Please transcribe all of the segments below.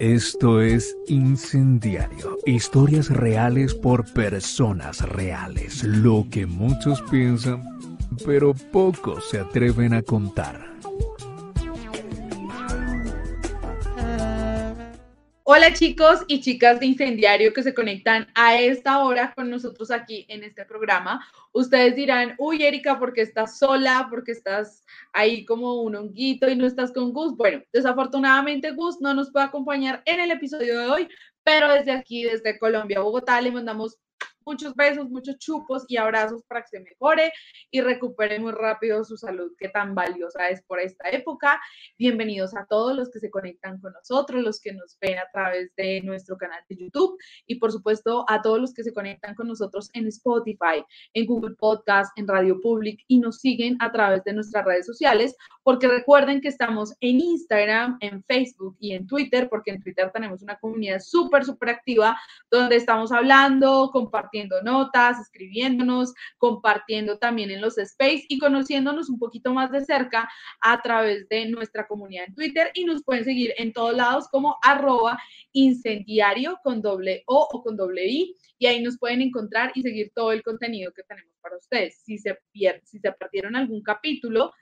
Esto es Incendiario, historias reales por personas reales, lo que muchos piensan, pero pocos se atreven a contar. Hola chicos y chicas de Incendiario que se conectan a esta hora con nosotros aquí en este programa. Ustedes dirán, uy Erika, ¿por qué estás sola? ¿Por qué estás ahí como un honguito y no estás con Gus? Bueno, desafortunadamente Gus no nos puede acompañar en el episodio de hoy, pero desde aquí, desde Colombia, Bogotá, le mandamos muchos besos, muchos chupos y abrazos para que se mejore y recupere muy rápido su salud, que tan valiosa es por esta época. Bienvenidos a todos los que se conectan con nosotros, los que nos ven a través de nuestro canal de YouTube y por supuesto a todos los que se conectan con nosotros en Spotify, en Google Podcast, en Radio Public y nos siguen a través de nuestras redes sociales, porque recuerden que estamos en Instagram, en Facebook y en Twitter, porque en Twitter tenemos una comunidad súper, súper activa donde estamos hablando, compartiendo notas, escribiéndonos, compartiendo también en los space y conociéndonos un poquito más de cerca a través de nuestra comunidad en Twitter y nos pueden seguir en todos lados como arroba incendiario con doble O con doble I y ahí nos pueden encontrar y seguir todo el contenido que tenemos para ustedes. Si se, si se perdieron algún capítulo,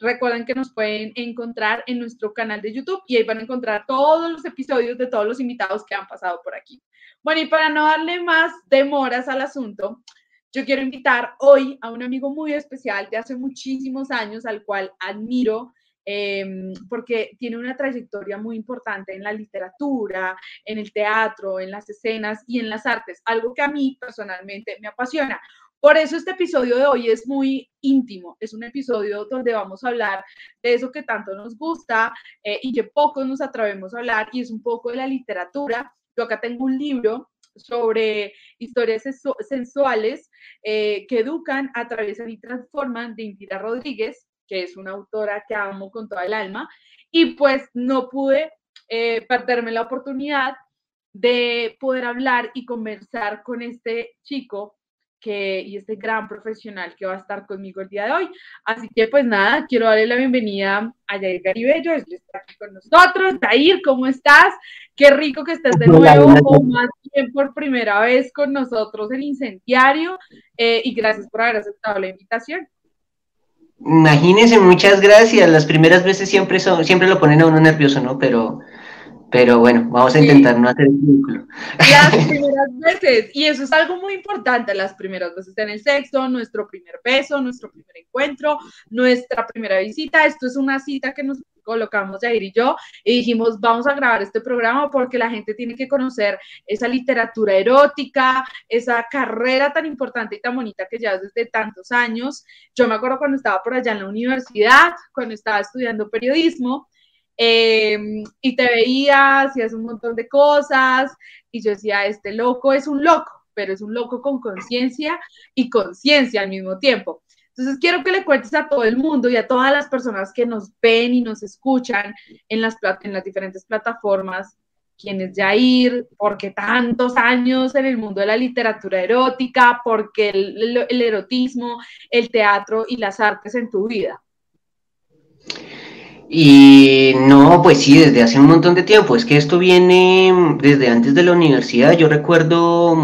recuerden que nos pueden encontrar en nuestro canal de YouTube y ahí van a encontrar todos los episodios de todos los invitados que han pasado por aquí. Bueno, y para no darle más demoras al asunto, yo quiero invitar hoy a un amigo muy especial de hace muchísimos años, al cual admiro. Em, porque tiene una trayectoria muy importante en la literatura, en el teatro, en las escenas y en las artes, algo que a mí personalmente me apasiona. Por eso este episodio de hoy es muy íntimo, es un episodio donde vamos a hablar de eso que tanto nos gusta eh, y que pocos nos atrevemos a hablar y es un poco de la literatura. Yo acá tengo un libro sobre historias sensuales eh, que educan, atraviesan y transforman de Indira Rodríguez, que es una autora que amo con toda el alma, y pues no pude eh, perderme la oportunidad de poder hablar y conversar con este chico que, y este gran profesional que va a estar conmigo el día de hoy. Así que pues nada, quiero darle la bienvenida a Jair Garibello, él está aquí con nosotros. Jair, ¿cómo estás? Qué rico que estés de nuevo o más bien por primera vez con nosotros en Incendiario eh, y gracias por haber aceptado la invitación. Imagínense, muchas gracias. Las primeras veces siempre son, siempre lo ponen a uno nervioso, ¿no? Pero pero bueno, vamos a intentar no hacer el vínculo. Las primeras veces, y eso es algo muy importante, las primeras veces en el sexo, nuestro primer beso, nuestro primer encuentro, nuestra primera visita. Esto es una cita que nos colocamos Jair y yo y dijimos, vamos a grabar este programa porque la gente tiene que conocer esa literatura erótica, esa carrera tan importante y tan bonita que llevas desde tantos años. Yo me acuerdo cuando estaba por allá en la universidad, cuando estaba estudiando periodismo, Em, y te veías, hacías un montón de cosas, y yo decía, este loco es un loco, pero es un loco con conciencia y conciencia al mismo tiempo. Entonces quiero que le cuentes a todo el mundo y a todas las personas que nos ven y nos escuchan en las, en las diferentes plataformas quién es Jair, por qué tantos años en el mundo de la literatura erótica, por qué el erotismo, el teatro y las artes en tu vida. Y no, pues sí, desde hace un montón de tiempo. Es que esto viene desde antes de la universidad. Yo recuerdo,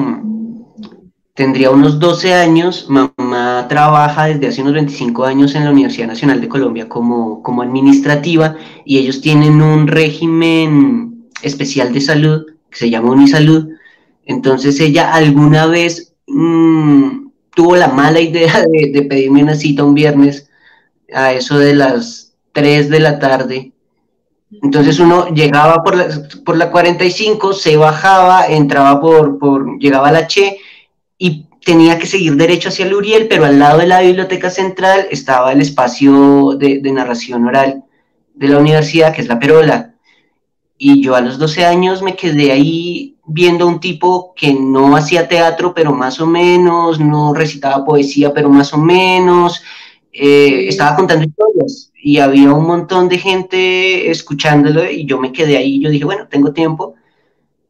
tendría unos 12 años. Mamá trabaja desde hace unos 25 años en la Universidad Nacional de Colombia como, como administrativa y ellos tienen un régimen especial de salud que se llama Unisalud. Entonces ella alguna vez mm, tuvo la mala idea de, de pedirme una cita un viernes a eso de las 3 de la tarde. Entonces uno llegaba por la, por la 45, se bajaba, entraba por, por, llegaba a la Che y tenía que seguir derecho hacia el Uriel, pero al lado de la biblioteca central estaba el espacio de, de narración oral de la universidad, que es la Perola. Y yo a los 12 años me quedé ahí viendo a un tipo que no hacía teatro, pero más o menos, no recitaba poesía, pero más o menos, eh, estaba contando historias y había un montón de gente escuchándolo y yo me quedé ahí, yo dije, bueno, tengo tiempo.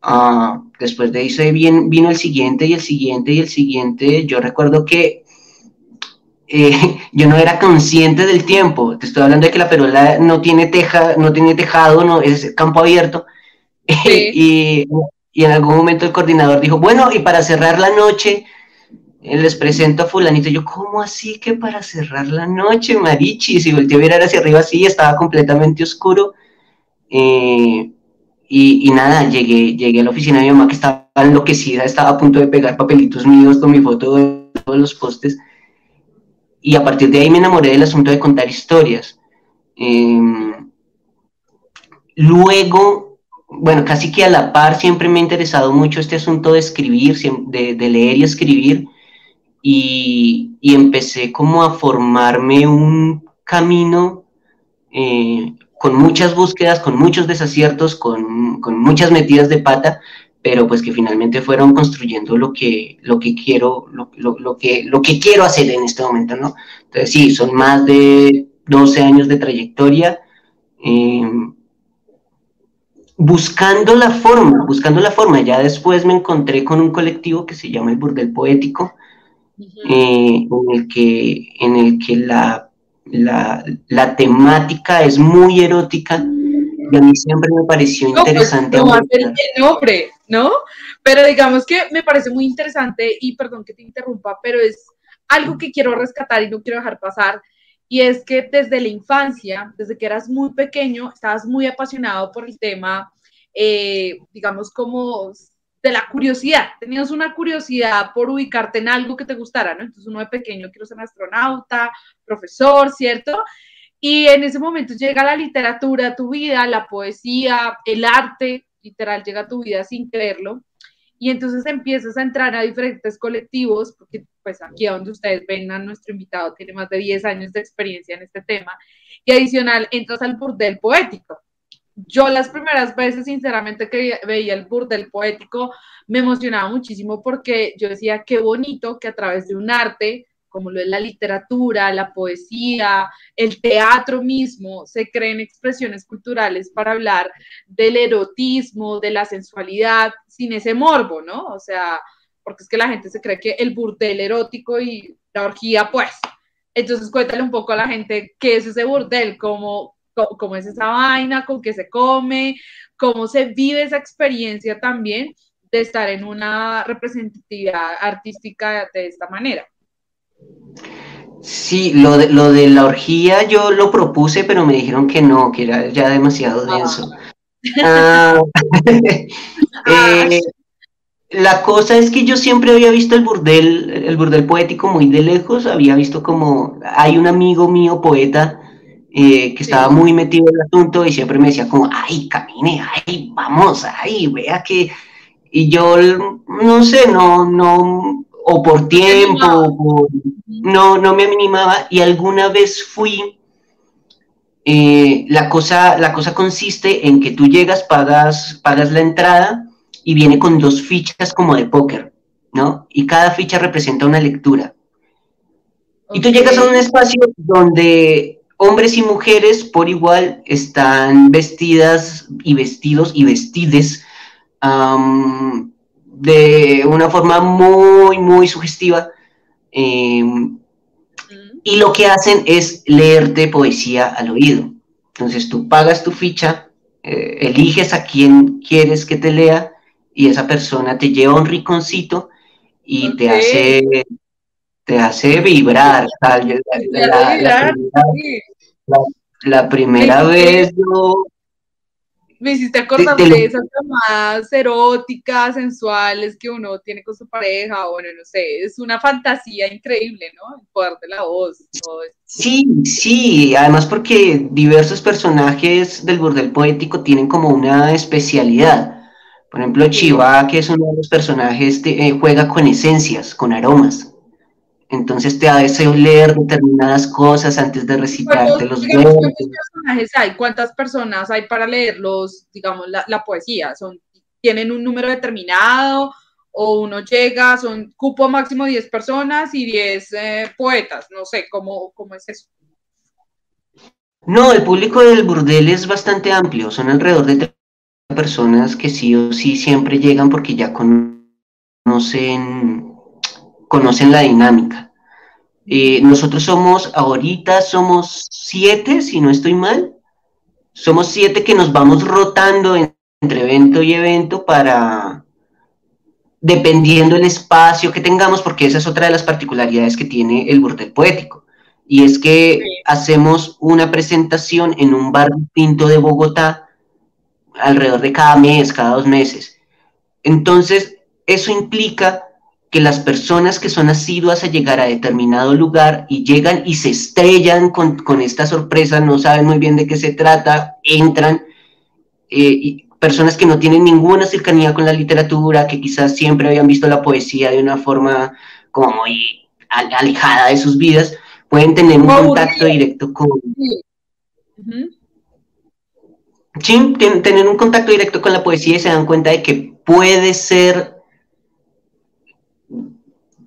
Ah, después de eso bien, vino el siguiente y el siguiente y el siguiente. Yo recuerdo que eh, yo no era consciente del tiempo. Te estoy hablando de que la perola no tiene teja, no tiene tejado, no es campo abierto. y, y en algún momento el coordinador dijo, bueno, y para cerrar la noche, les presento a fulanito. Yo, ¿cómo así que para cerrar la noche, Marichi? Si volteé a mirar hacia arriba así, estaba completamente oscuro. Eh, y, nada, llegué, llegué a la oficina de mi mamá que estaba enloquecida, estaba a punto de pegar papelitos míos con mi foto de todos los postes. Y a partir de ahí me enamoré del asunto de contar historias. Em, luego, bueno, casi que a la par siempre me ha interesado mucho este asunto de escribir, de leer y escribir y, empecé como a formarme un camino eh, con muchas búsquedas, con muchos desaciertos, con, muchas metidas de pata, pero pues que finalmente fueron construyendo lo que, lo que quiero, lo, que, lo que quiero hacer en este momento, ¿no? Entonces sí, son más de 12 años de trayectoria. Eh, buscando la forma, buscando la forma. Ya después me encontré con un colectivo que se llama el Burdel Poético, eh, en el que, en el que la, la, temática es muy erótica y a mí siempre me pareció pues, interesante. no, el nombre, ¿no? Pero digamos que me parece muy interesante y perdón que te interrumpa, pero es algo que quiero rescatar y no quiero dejar pasar. Y es que desde la infancia, desde que eras muy pequeño, estabas muy apasionado por el tema, eh, digamos, como de la curiosidad, tenías una curiosidad por ubicarte en algo que te gustara, ¿no? Entonces uno de pequeño quiero ser astronauta, profesor, ¿cierto? Y en ese momento llega la literatura a tu vida, la poesía, el arte, literal, llega a tu vida sin creerlo. Y entonces empiezas a entrar a diferentes colectivos, porque pues aquí donde ustedes ven a nuestro invitado tiene más de 10 años de experiencia en este tema. Y adicional, entras al burdel poético yo las primeras veces, sinceramente, que veía el burdel poético, me emocionaba muchísimo porque yo decía, qué bonito que a través de un arte, como lo es la literatura, la poesía, el teatro mismo, se creen expresiones culturales para hablar del erotismo, de la sensualidad, sin ese morbo, ¿no? O sea, porque es que la gente se cree que el burdel erótico y la orgía, pues. Entonces cuéntale un poco a la gente qué es ese burdel, cómo, cómo es esa vaina, con qué se come, cómo se vive esa experiencia también de estar en una representatividad artística de esta manera. Sí, lo de, lo de la orgía yo lo propuse, pero me dijeron que no, que era ya demasiado ah. denso. Ah, eh, la cosa es que yo siempre había visto el burdel, el burdel poético muy de lejos, había visto como hay un amigo mío poeta eh, que estaba muy metido en el asunto y siempre me decía como, ay, camine, ay, vamos, ay, vea que... Y yo, no sé, no, no, o por tiempo, no, no me animaba. Y alguna vez fui, eh, la, cosa, la cosa consiste en que tú llegas, pagas, pagas la entrada y viene con dos fichas como de póker, ¿no? Y cada ficha representa una lectura. Y tú llegas a un espacio donde hombres y mujeres por igual están vestidas y vestidos y vestides de una forma muy, muy sugestiva. Em, y lo que hacen es leerte poesía al oído. Entonces tú pagas tu ficha, eh, eliges a quien quieres que te lea y esa persona te lleva un rinconcito y te hace te hace vibrar. la, primera vez yo... Me hiciste acordar de, esas llamadas eróticas, sensuales que uno tiene con su pareja, bueno, no sé, es una fantasía increíble, ¿no? El poder de la voz. Sí, sí, además porque diversos personajes del burdel poético tienen como una especialidad. Por ejemplo, Chiva, que es uno de los personajes, eh, juega con esencias, con aromas. Entonces te hace leer determinadas cosas antes de recitarte los ¿Cuántos personajes hay? ¿Cuántas personas hay para leer los, digamos, la, poesía? ¿Son, ¿Tienen un número determinado? ¿O uno llega, son cupo máximo 10 personas y 10 eh, poetas? No sé, ¿cómo, ¿cómo es eso? No, el público del burdel es bastante amplio, son alrededor de 30 personas que sí o sí siempre llegan porque ya conocen conocen la dinámica. Eh, nosotros somos, ahorita somos siete, si no estoy mal, somos siete que nos vamos rotando entre evento y evento para, dependiendo el espacio que tengamos, porque esa es otra de las particularidades que tiene el burdel poético. Y es que hacemos una presentación en un bar pinto de Bogotá alrededor de cada mes, cada dos meses. Entonces, eso implica que las personas que son asiduas a llegar a determinado lugar y llegan y se estrellan con, esta sorpresa, no saben muy bien de qué se trata, entran, eh, y personas que no tienen ninguna cercanía con la literatura, que quizás siempre habían visto la poesía de una forma como muy alejada de sus vidas, pueden tener un contacto directo con... Sí, tener un contacto directo con la poesía y se dan cuenta de que puede ser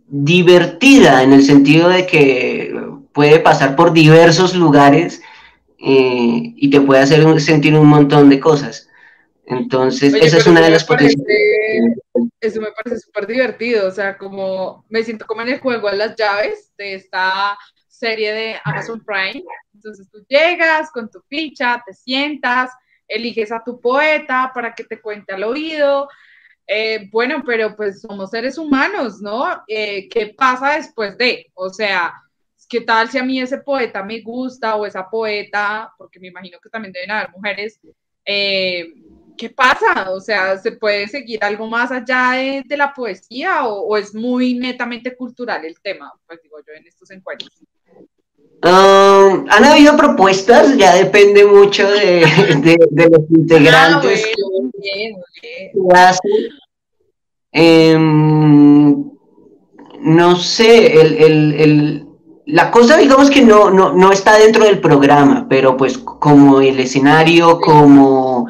divertida en el sentido de que puede pasar por diversos lugares eh, y te puede hacer sentir un montón de cosas. Entonces, esa es una de las potencialidades. Eso me parece súper divertido, o sea, como me siento como en el juego a las llaves de esta serie de Amazon Prime. Entonces tú llegas con tu ficha, te sientas, eliges a tu poeta para que te cuente al oído. Eh, bueno, pero pues somos seres humanos, ¿no? Eh, ¿Qué pasa después de? O sea, ¿qué tal si a mí ese poeta me gusta o esa poeta, porque me imagino que también deben haber mujeres, eh, ¿qué pasa? O sea, ¿se puede seguir algo más allá de, la poesía o, es muy netamente cultural el tema? Pues digo yo en estos encuentros. Um, han habido propuestas, ya depende mucho de, los integrantes. Ah, em, no sé, la cosa digamos que no, no, está dentro del programa, pero pues como el escenario, como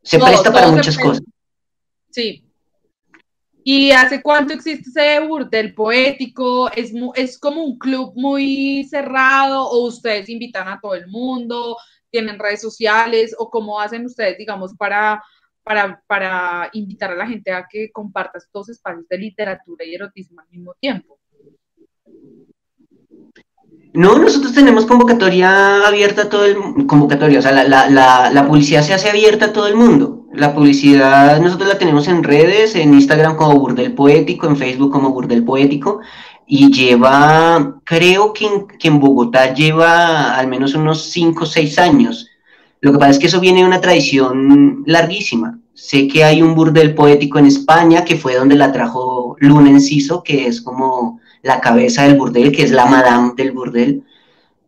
se presta para muchas cosas. Sí, ¿Y hace cuánto existe ese burdel poético? ¿Es, ¿Es como un club muy cerrado o ustedes invitan a todo el mundo? ¿Tienen redes sociales? ¿O cómo hacen ustedes, digamos, para, para, para invitar a la gente a que comparta estos espacios de literatura y erotismo al mismo tiempo? No, nosotros tenemos convocatoria abierta a todo el convocatoria, o sea, la, la, la publicidad se hace abierta a todo el mundo. La publicidad nosotros la tenemos en redes, en Instagram como Burdel Poético, en Facebook como Burdel Poético, y lleva, creo que en, Bogotá lleva al menos unos 5 o 6 años. Lo que pasa es que eso viene de una tradición larguísima. Sé que hay un burdel poético en España, que fue donde la trajo Luna Enciso, que es como la cabeza del burdel, que es la madame del burdel.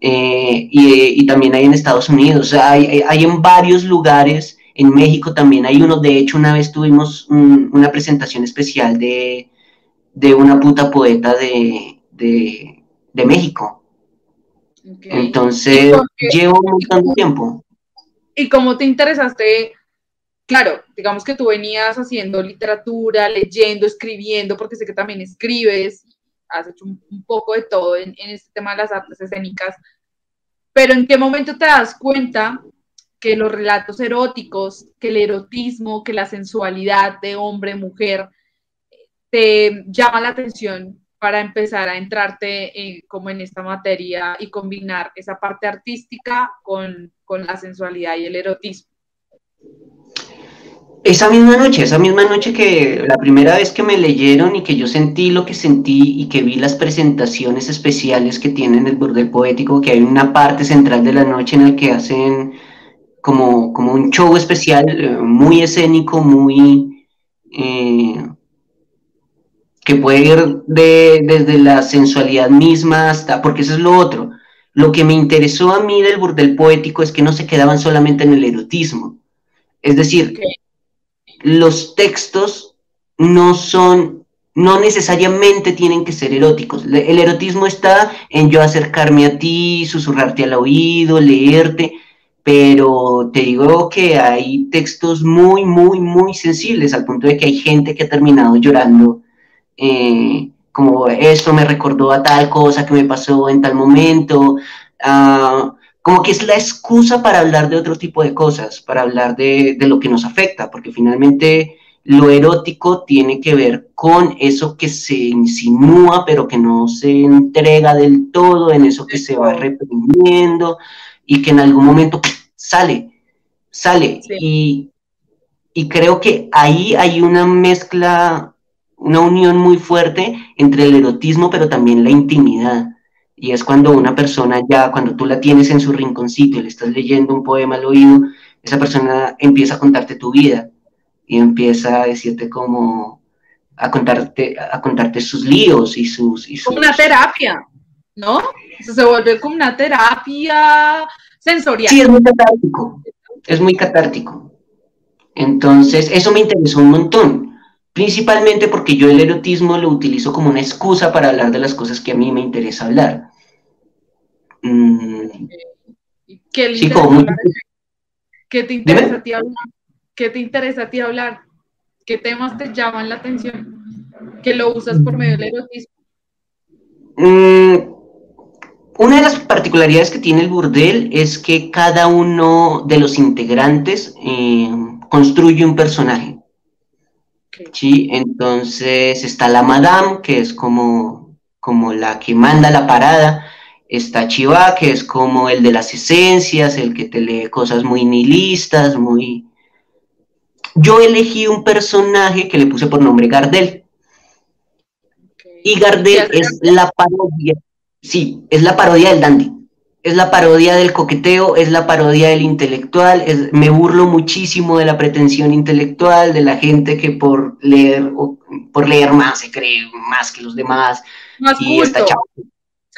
Eh, y, también hay en Estados Unidos, hay, hay en varios lugares en México también hay uno, de hecho una vez tuvimos una presentación especial de, una puta poeta de, México. Entonces, llevo un montón de tiempo. ¿Y cómo te interesaste? Claro, digamos que tú venías haciendo literatura, leyendo, escribiendo, porque sé que también escribes, has hecho un, poco de todo en, en este tema de las artes escénicas, pero ¿en qué momento te das cuenta que los relatos eróticos, que el erotismo, que la sensualidad de hombre, mujer, te llama la atención para empezar a entrarte como en esta materia y combinar esa parte artística con, con la sensualidad y el erotismo. Esa misma noche, esa misma noche que la primera vez que me leyeron y que yo sentí lo que sentí y que vi las presentaciones especiales que tienen el burdel poético, que hay una parte central de la noche en la que hacen como, como un show especial, eh, muy escénico, muy... Eh, que puede ir de, desde la sensualidad misma hasta, porque eso es lo otro. Lo que me interesó a mí del burdel poético es que no se quedaban solamente en el erotismo. Es decir, los textos no son, no necesariamente tienen que ser eróticos. El erotismo está en yo acercarme a ti, susurrarte al oído, leerte, pero te digo que hay textos muy, muy, muy sensibles, al punto de que hay gente que ha terminado llorando, eh, como esto me recordó a tal cosa que me pasó en tal momento, ah, como que es la excusa para hablar de otro tipo de cosas, para hablar de, de lo que nos afecta, porque finalmente lo erótico tiene que ver con eso que se insinúa, pero que no se entrega del todo, en eso que se va reprimiendo y que en algún momento sale, sale. Y, y creo que ahí hay una mezcla, una unión muy fuerte entre el erotismo, pero también la intimidad. Y es cuando una persona ya, cuando tú la tienes en su rinconcito y le estás leyendo un poema al oído, esa persona empieza a contarte tu vida y empieza a decirte como, a contarte, a contarte sus líos y sus... Y una terapia, ¿no? se vuelve como una terapia sensorial. Sí, es muy catártico. Es muy catártico. Entonces, eso me interesó un montón. Principalmente porque yo el erotismo lo utilizo como una excusa para hablar de las cosas que a mí me interesa hablar. Mm. ¿Qué, ¿Qué te interesa a ti hablar? ¿Qué te interesa a ti hablar? ¿Qué temas te llaman la atención? Que lo usas por medio del erotismo. Mm, una de las particularidades que tiene el burdel es que cada uno de los integrantes eh, construye un personaje. Sí, entonces está la madame, que es como, como la que manda la parada. Está Chiva, que es como el de las esencias, el que te lee cosas muy nihilistas, muy... Yo elegí un personaje que le puse por nombre Gardel. Y Gardel es la parodia Sí, es la parodia del dandy. Es la parodia del coqueteo, es la parodia del intelectual. me burlo muchísimo de la pretensión intelectual, de la gente que por leer, por leer más se cree más que los demás. Más y está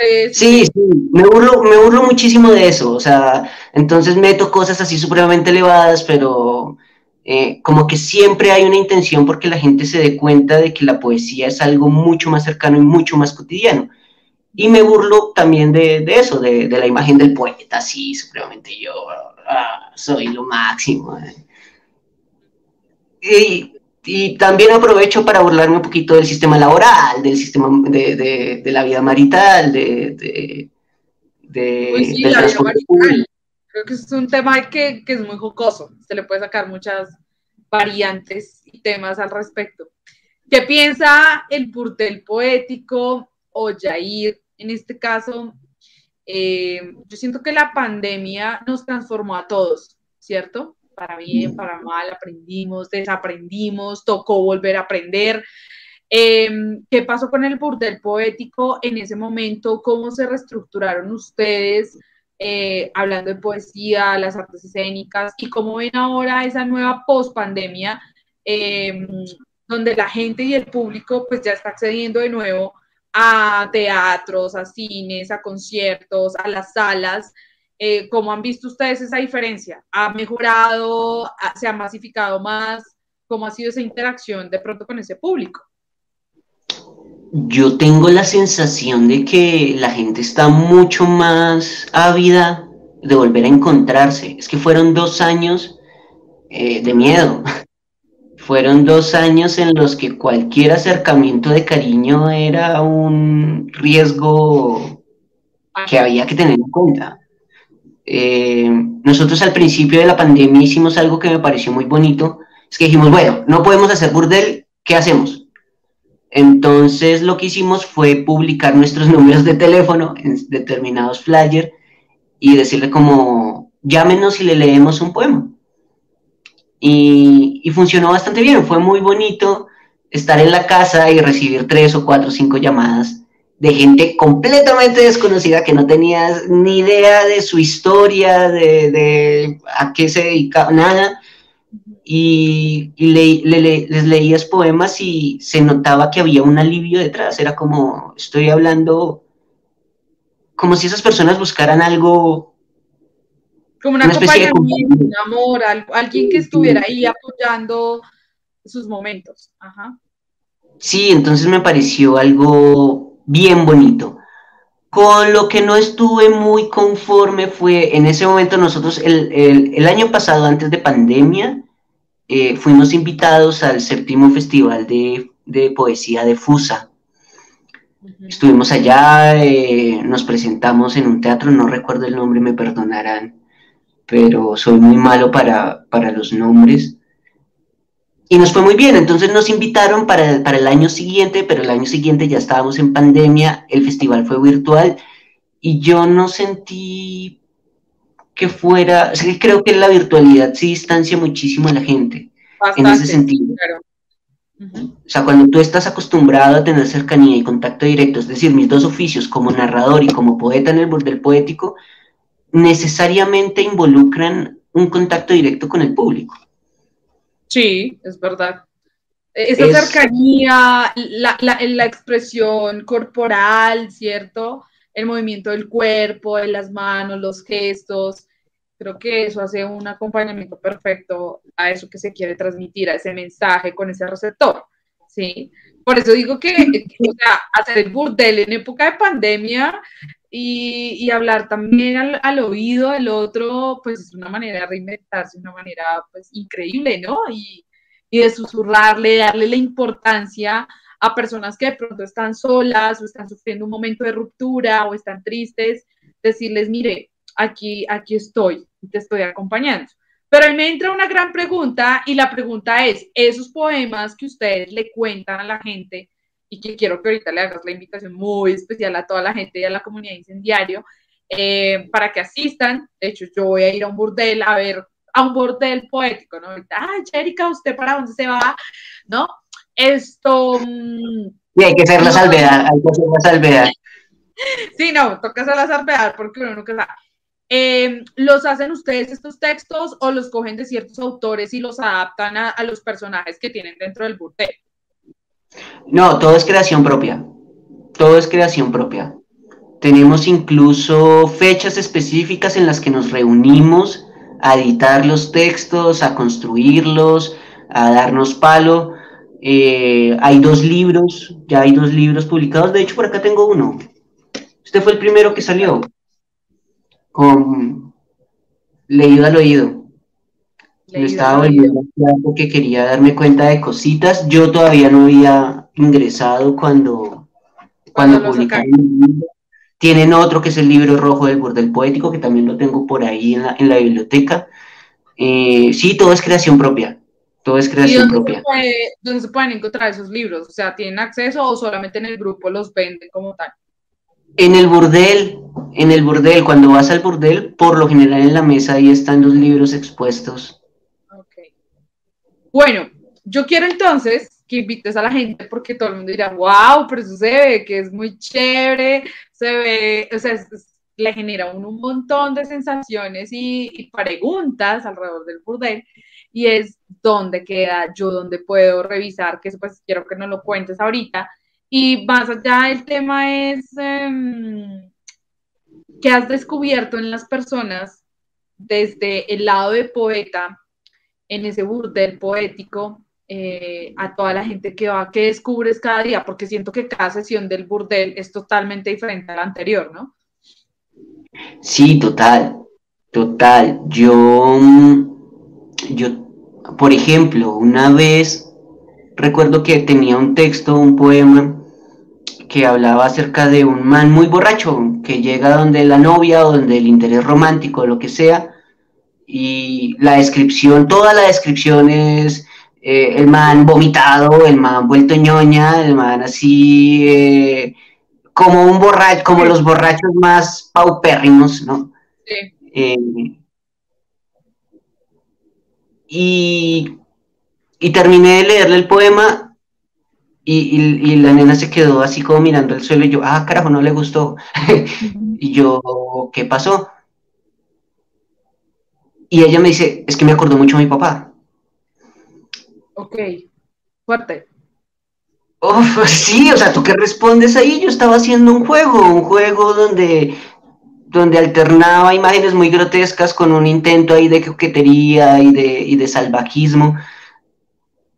Sí, sí, sí, me, burlo, me burlo muchísimo de eso. O sea, entonces meto cosas así supremamente elevadas, pero eh, como que siempre hay una intención porque la gente se dé cuenta de que la poesía es algo mucho más cercano y mucho más cotidiano. Y me burlo también de, eso, de, la imagen del poeta, así, supremamente yo ah, soy lo máximo. Eh. Y, también aprovecho para burlarme un poquito del sistema laboral, del sistema de, la vida marital, de... pues sí, la vida marital. Creo que es un tema que, que es muy jocoso. Se le puede sacar muchas variantes y temas al respecto. ¿Qué piensa el burtel poético o Jair en este caso, eh, yo siento que la pandemia nos transformó a todos, ¿cierto? Para bien, para mal, aprendimos, desaprendimos, tocó volver a aprender. Em, ¿Qué pasó con el burdel poético en ese momento? ¿Cómo se reestructuraron ustedes eh, hablando de poesía, las artes escénicas? ¿Y cómo ven ahora esa nueva post-pandemia em, donde la gente y el público pues ya está accediendo de nuevo a teatros, a cines, a conciertos, a las salas. Eh, ¿Cómo han visto ustedes esa diferencia? ¿Ha mejorado? ¿Se ha masificado más? ¿Cómo ha sido esa interacción de pronto con ese público? Yo tengo la sensación de que la gente está mucho más ávida de volver a encontrarse. Es que fueron dos años eh, de miedo. Fueron dos años en los que cualquier acercamiento de cariño era un riesgo que había que tener en cuenta. Eh, nosotros al principio de la pandemia hicimos algo que me pareció muy bonito, es que dijimos, bueno, no podemos hacer burdel, ¿qué hacemos? Entonces lo que hicimos fue publicar nuestros números de teléfono en determinados flyers y decirle como, llámenos y le leemos un poema. Y, funcionó bastante bien, fue muy bonito estar en la casa y recibir tres o cuatro o cinco llamadas de gente completamente desconocida que no tenías ni idea de su historia, de, a qué se dedicaba, nada. Y, les leías poemas y se notaba que había un alivio detrás. Era como, estoy hablando, como si esas personas buscaran algo como una, compañía, un amor, alguien que estuviera ahí apoyando sus momentos. Sí, entonces me pareció algo bien bonito. Con lo que no estuve muy conforme fue, en ese momento nosotros, el, año pasado, antes de pandemia, eh, fuimos invitados al séptimo festival de, poesía de Fusa. Estuvimos allá, eh, nos presentamos en un teatro, no recuerdo el nombre, me perdonarán pero soy muy malo para, los nombres. Y nos fue muy bien, entonces nos invitaron para, el año siguiente, pero el año siguiente ya estábamos en pandemia, el festival fue virtual y yo no sentí que fuera, o creo que la virtualidad sí distancia muchísimo a la gente. en ese sentido. O sea, cuando tú estás acostumbrado a tener cercanía y contacto directo, es decir, mis dos oficios como narrador y como poeta en el burdel poético, necesariamente involucran un contacto directo con el público. Sí, es verdad. Esa cercanía, la, la, expresión corporal, ¿cierto? El movimiento del cuerpo, de las manos, los gestos. Creo que eso hace un acompañamiento perfecto a eso que se quiere transmitir, a ese mensaje con ese receptor, ¿sí? Por eso digo que, o sea, hacer el burdel en época de pandemia y, hablar también al, al, oído del otro, pues es una manera de reinventarse, una manera pues increíble, ¿no? Y, y de susurrarle, darle la importancia a personas que de pronto están solas o están sufriendo un momento de ruptura o están tristes, decirles, mire, aquí, aquí estoy, te estoy acompañando. Pero ahí me entra una gran pregunta y la pregunta es, esos poemas que ustedes le cuentan a la gente y que quiero que ahorita le hagas la invitación muy especial a toda la gente y a la comunidad incendiario eh, para que asistan. De hecho, yo voy a ir a un burdel a ver a un bordel poético, ¿no? Ay, Erika, ¿usted para dónde se va? ¿No? Esto... Mm, y hay que hacer la salvedad, hay que hacer la salvedad. Sí, no, toca hacer la salvedad porque uno nunca sabe. Eh, ¿Los hacen ustedes estos textos o los cogen de ciertos autores y los adaptan a, a los personajes que tienen dentro del burdel? No, todo es creación propia. Todo es creación propia. Tenemos incluso fechas específicas en las que nos reunimos a editar los textos, a construirlos, a darnos palo. Eh, hay dos libros, ya hay dos libros publicados, de hecho por acá tengo uno. Este fue el primero que salió, con leído al oído. Leído estaba volviendo porque quería darme cuenta de cositas. Yo todavía no había ingresado cuando, cuando, cuando el libro. Tienen otro que es el libro rojo del bordel poético, que también lo tengo por ahí en la, en la biblioteca. Eh, sí, todo es creación propia. Todo es creación propia. ¿Dónde se pueden encontrar esos libros? O sea, ¿tienen acceso o solamente en el grupo los venden como tal? En el burdel, en el burdel, cuando vas al burdel, por lo general en la mesa ahí están los libros expuestos. Bueno, yo quiero entonces que invites a la gente porque todo el mundo dirá, wow, pero eso se ve que es muy chévere, se ve, o sea, le genera un, un montón de sensaciones y, preguntas alrededor del burdel y es dónde queda yo, dónde puedo revisar, que eso pues quiero que nos lo cuentes ahorita. Y más allá el tema es eh, que has descubierto en las personas desde el lado de poeta, en ese burdel poético, eh, a toda la gente que va, que descubres cada día, porque siento que cada sesión del burdel es totalmente diferente a la anterior, ¿no? Sí, total, total. Yo, mm, yo, por ejemplo, una vez recuerdo que tenía un texto, un poema que hablaba acerca de un man muy borracho que llega donde la novia o donde el interés romántico, lo que sea, y la descripción, toda la descripción es eh, el man vomitado, el man vuelto ñoña, el man así eh, como un borracho, como los borrachos más paupérrimos, ¿no? Sí. Eh, y, y, terminé de leerle el poema y, y, la nena se quedó así como mirando el suelo y yo, ah, carajo, no le gustó. y yo, ¿qué pasó? Y ella me dice, es que me acordó mucho a mi papá. Ok, fuerte. sí, o sea, ¿tú qué respondes ahí? Yo estaba haciendo un juego, un juego donde, donde alternaba imágenes muy grotescas con un intento ahí de coquetería y de, de salvajismo.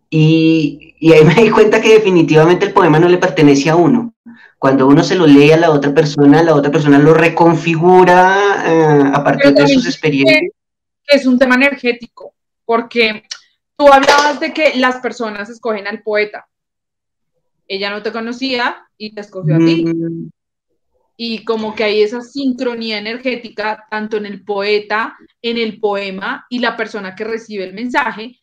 Y, ahí me di cuenta que definitivamente el poema no le pertenece a uno. Cuando uno se lo lee a la otra persona, la otra persona lo reconfigura eh, a partir de sus experiencias. Es un tema energético, porque Tú hablabas de que las personas escogen al poeta. Ella no te conocía y te escogió a ti. Mm. Y como que hay esa sincronía energética tanto en el poeta, en el poema y la persona que recibe el mensaje.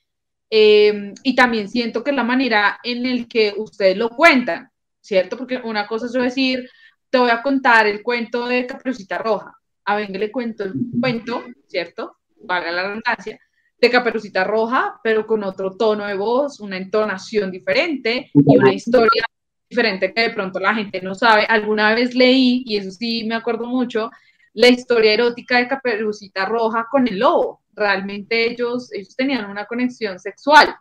Em, y también siento que la manera en el que ustedes lo cuentan, ¿cierto? Porque una cosa es yo decir, te voy a contar el cuento de Caperucita Roja. A Venga le cuento el cuento, ¿cierto? Valga la redundancia de Caperucita Roja, pero con otro tono de voz, una entonación diferente y una historia diferente que de pronto la gente no sabe. Alguna vez leí, y eso sí me acuerdo mucho, la historia erótica de Caperucita Roja con el lobo. Realmente ellos, ellos tenían una conexión sexual.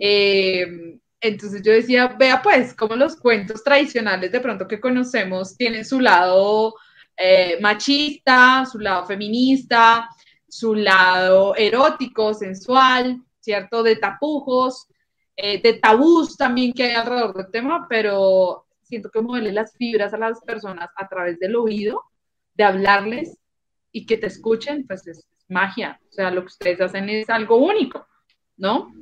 Eh, entonces yo decía, vea pues, como los cuentos tradicionales de pronto que conocemos tienen su lado eh, machista, su lado feminista, su lado erótico, sensual, ¿cierto? De tapujos, eh, de tabús también que hay alrededor del tema, pero siento que mueve las fibras a las personas a través del oído, de hablarles y que te escuchen, pues es magia. O sea, lo que ustedes hacen es algo único, ¿no?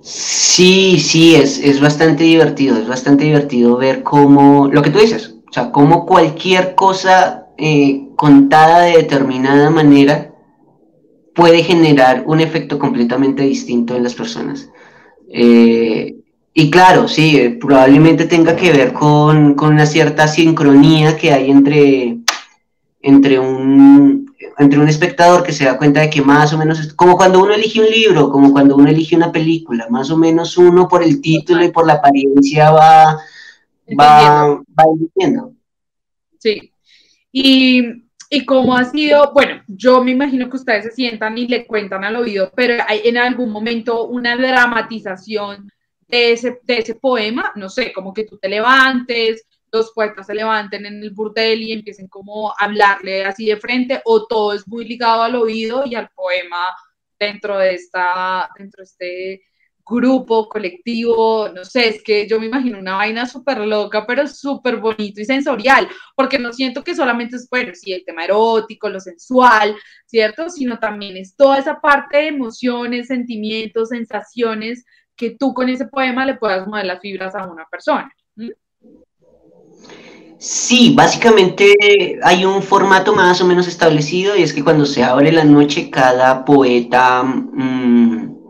Sí, sí, es, es bastante divertido, es bastante divertido ver cómo, lo que tú dices, o sea, cómo cualquier cosa eh, contada de determinada manera puede generar un efecto completamente distinto en las personas. Eh, y claro, sí, eh, probablemente tenga que ver con, con, una cierta sincronía que hay entre, entre un, entre un espectador que se da cuenta de que más o menos, como cuando uno elige un libro, como cuando uno elige una película, más o menos uno por el título y por la apariencia va, va, va eligiendo. Sí. Y, y cómo ha sido, bueno, yo me imagino que ustedes se sientan y le cuentan al oído, pero hay en algún momento una dramatización de ese, de ese poema, no sé, como que tú te levantes, los poetas se levanten en el burdel y empiecen como a hablarle así de frente, o todo es muy ligado al oído y al poema dentro de esta, dentro de este grupo, colectivo, no sé, es que yo me imagino una vaina súper loca, pero súper bonito y sensorial, porque no siento que solamente es, bueno, sí, el tema erótico, lo sensual, ¿cierto? Sino también es toda esa parte de emociones, sentimientos, sensaciones que tú con ese poema le puedas mover las fibras a una persona. Sí, básicamente hay un formato más o menos establecido y es que cuando se abre la noche cada poeta mm,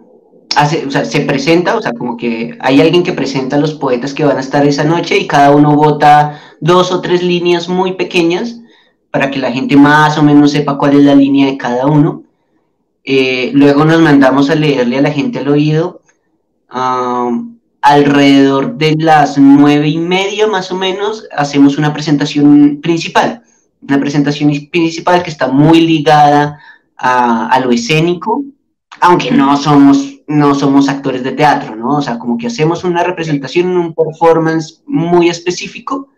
se presenta, o sea, como que hay alguien que presenta a los poetas que van a estar esa noche y cada uno vota dos o tres líneas muy pequeñas para que la gente más o menos sepa cuál es la línea de cada uno. Eh, luego nos mandamos a leerle a la gente al oído. Alrededor de las nueve y media más o menos hacemos una presentación principal, una presentación principal que está muy ligada a, lo escénico, aunque no somos, no somos actores de teatro, ¿no? O sea, como que hacemos una representación, un performance muy específico,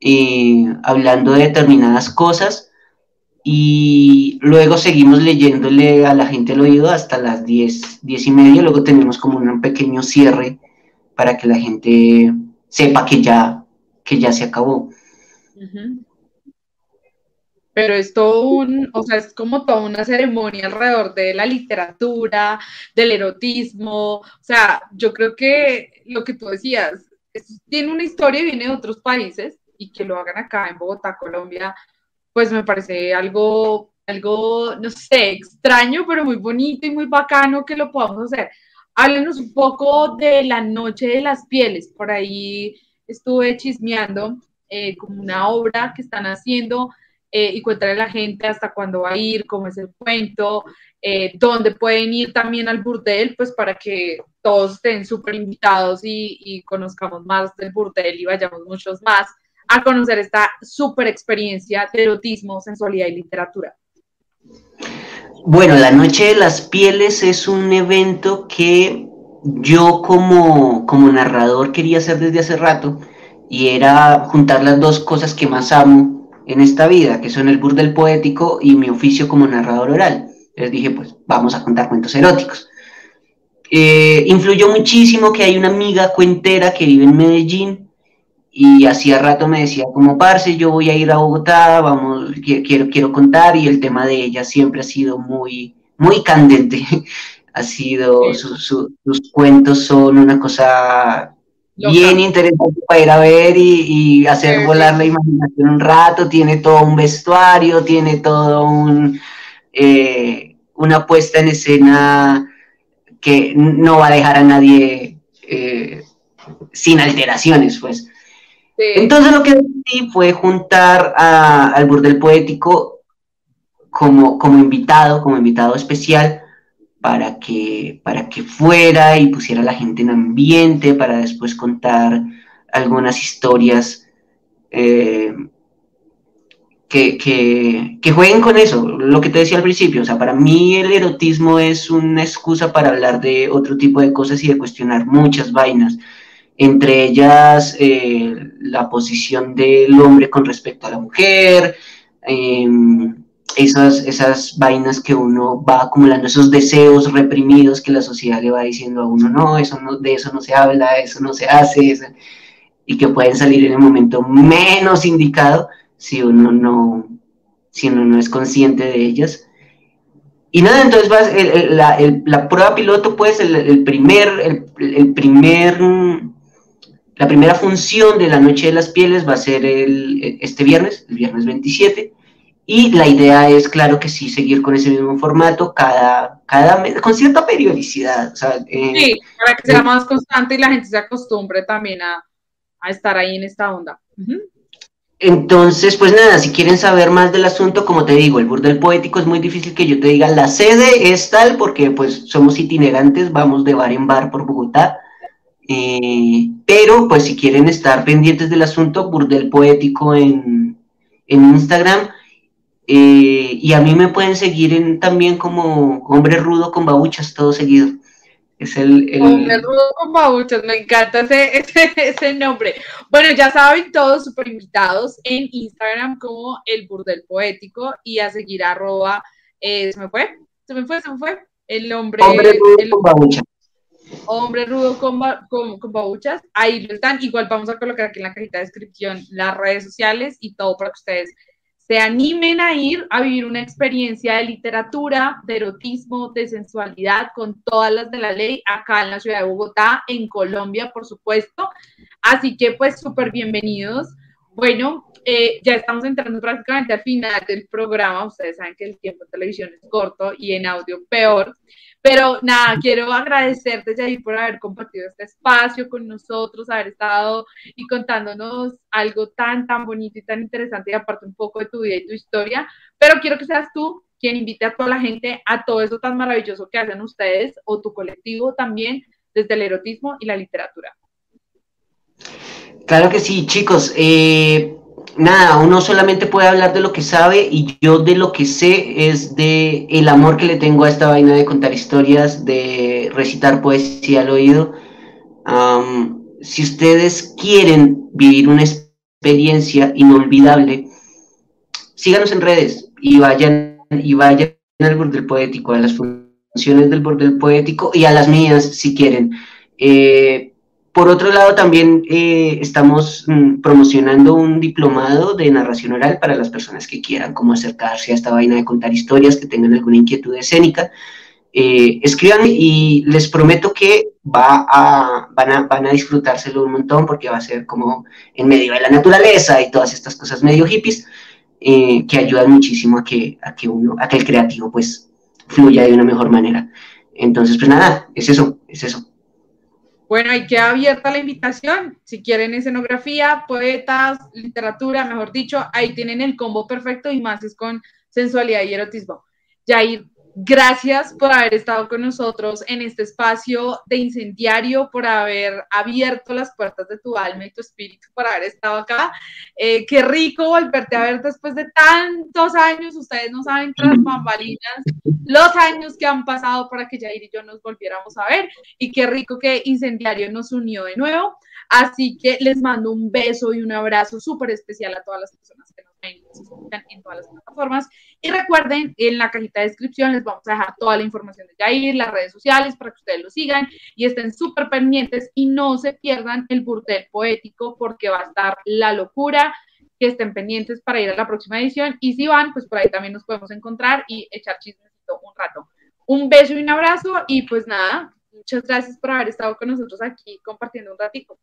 eh, hablando de determinadas cosas, y luego seguimos leyéndole a la gente el oído hasta las diez, diez y media, luego tenemos como un pequeño cierre para que la gente sepa que ya, que ya se acabó. Pero es todo un, o sea, es como toda una ceremonia alrededor de la literatura, del erotismo. O sea, yo creo que lo que tú decías, tiene una historia y viene de otros países y que lo hagan acá en Bogotá, Colombia, pues me parece algo, algo, no sé, extraño, pero muy bonito y muy bacano que lo podamos hacer. Háblenos un poco de la Noche de las Pieles. Por ahí estuve chismeando eh, como una obra que están haciendo eh, y cuéntale a la gente hasta cuándo va a ir, cómo es el cuento, eh, dónde pueden ir también al burdel, pues para que todos estén súper invitados y, y, conozcamos más del burdel y vayamos muchos más a conocer esta súper experiencia de erotismo, sensualidad y literatura. Bueno, la Noche de las Pieles es un evento que yo como, como narrador quería hacer desde hace rato y era juntar las dos cosas que más amo en esta vida, que son el burdel poético y mi oficio como narrador oral. Les dije, pues vamos a contar cuentos eróticos. Eh, influyó muchísimo que hay una amiga cuentera que vive en Medellín y hacía rato me decía como, parce, yo voy a ir a Bogotá, vamos, quiero, quiero contar, y el tema de ella siempre ha sido muy, muy candente, ha sido, sus cuentos son una cosa bien interesante para ir a ver y, hacer volar la imaginación un rato, tiene todo un vestuario, tiene todo un, eh, una puesta en escena que no va a dejar a nadie eh, sin alteraciones, pues. Entonces lo que decidí fue juntar al burdel poético como, como invitado, como invitado especial, para que, para que fuera y pusiera a la gente en ambiente, para después contar algunas historias eh, que, que, jueguen con eso, lo que te decía al principio, o sea, para mí el erotismo es una excusa para hablar de otro tipo de cosas y de cuestionar muchas vainas, entre ellas eh, la posición del hombre con respecto a la mujer, em, esas, esas vainas que uno va acumulando, esos deseos reprimidos que la sociedad le va diciendo a uno, no, eso no de eso no se habla, eso no se hace, y que pueden salir en el momento menos indicado si uno no, si uno no es consciente de ellas. Y nada, entonces la, la, prueba piloto, pues, el, primer, el, primer, la primera función de la Noche de las Pieles va a ser el, este viernes, el viernes 27. Y la idea es, claro que sí, seguir con ese mismo formato cada, cada mes, con cierta periodicidad. Eh, sí, para que sea más constante y la gente se acostumbre también a, a estar ahí en esta onda. Entonces, pues nada, si quieren saber más del asunto, como te digo, el burdel poético es muy difícil que yo te diga la sede es tal, porque pues somos itinerantes, vamos de bar en bar por Bogotá. Eh, pero pues si quieren estar pendientes del asunto, burdel poético en, Instagram. Eh, y a mí me pueden seguir en, también como hombre rudo con babuchas, todo seguido. Es el, el... con me encanta ese, ese, nombre. Bueno, ya saben todos super invitados en Instagram como el burdel poético y a seguir arroba, eh, se me fue, se me fue, se me fue, el nombre. Hombre rudo con babuchas. Hombre rudo con, con, con babuchas, ahí lo están, igual vamos a colocar aquí en la cajita de descripción las redes sociales y todo para que ustedes se animen a ir a vivir una experiencia de literatura, de erotismo, de sensualidad, con todas las de la ley, acá en la ciudad de Bogotá, en Colombia, por supuesto. Así que, pues, súper bienvenidos. Bueno, eh, ya estamos entrando prácticamente al final del programa. Ustedes saben que el tiempo en televisión es corto y en audio peor. Pero nada, quiero agradecerte, Jair, por haber compartido este espacio con nosotros, haber estado y contándonos algo tan, tan bonito y tan interesante y aparte un poco de tu vida y tu historia. Pero quiero que seas tú quien invite a toda la gente a todo eso tan maravilloso que hacen ustedes o tu colectivo también desde el erotismo y la literatura. Claro que sí, chicos. Eh, nada, uno solamente puede hablar de lo que sabe y yo de lo que sé es de el amor que le tengo a esta vaina de contar historias, de recitar poesía al oído. si ustedes quieren vivir una experiencia inolvidable, síganos en redes y vayan y vayan al bordel poético, a las funciones del bordel poético y a las mías si quieren. Eh, por otro lado, también eh, estamos mm, promocionando un diplomado de narración oral para las personas que quieran como acercarse a esta vaina de contar historias, que tengan alguna inquietud escénica. Eh, escríbanme y les prometo que va a, van, a, van a disfrutárselo un montón porque va a ser como en medio de la naturaleza y todas estas cosas medio hippies eh, que ayudan muchísimo a que, a que uno, a que el creativo pues fluya de una mejor manera. Entonces, pues nada, es eso, es eso. Bueno, ahí queda abierta la invitación. Si quieren escenografía, poetas, literatura, mejor dicho, ahí tienen el combo perfecto y más es con sensualidad y erotismo. Jair, Gracias por haber estado con nosotros en este espacio de incendiario, por haber abierto las puertas de tu alma y tu espíritu, por haber estado acá. Eh, qué rico volverte a ver después de tantos años. Ustedes no saben tras bambalinas los años que han pasado para que Jair y yo nos volviéramos a ver. Y qué rico que Incendiario nos unió de nuevo. Así que les mando un beso y un abrazo súper especial a todas las personas en todas las plataformas. Y recuerden, en la cajita de descripción les vamos a dejar toda la información de Jair, las redes sociales para que ustedes lo sigan y estén súper pendientes y no se pierdan el burdel poético porque va a estar la locura que estén pendientes para ir a la próxima edición y si van, pues por ahí también nos podemos encontrar y echar chismecito un rato. Un beso y un abrazo y pues nada, Muchas gracias por haber estado con nosotros aquí compartiendo un ratito.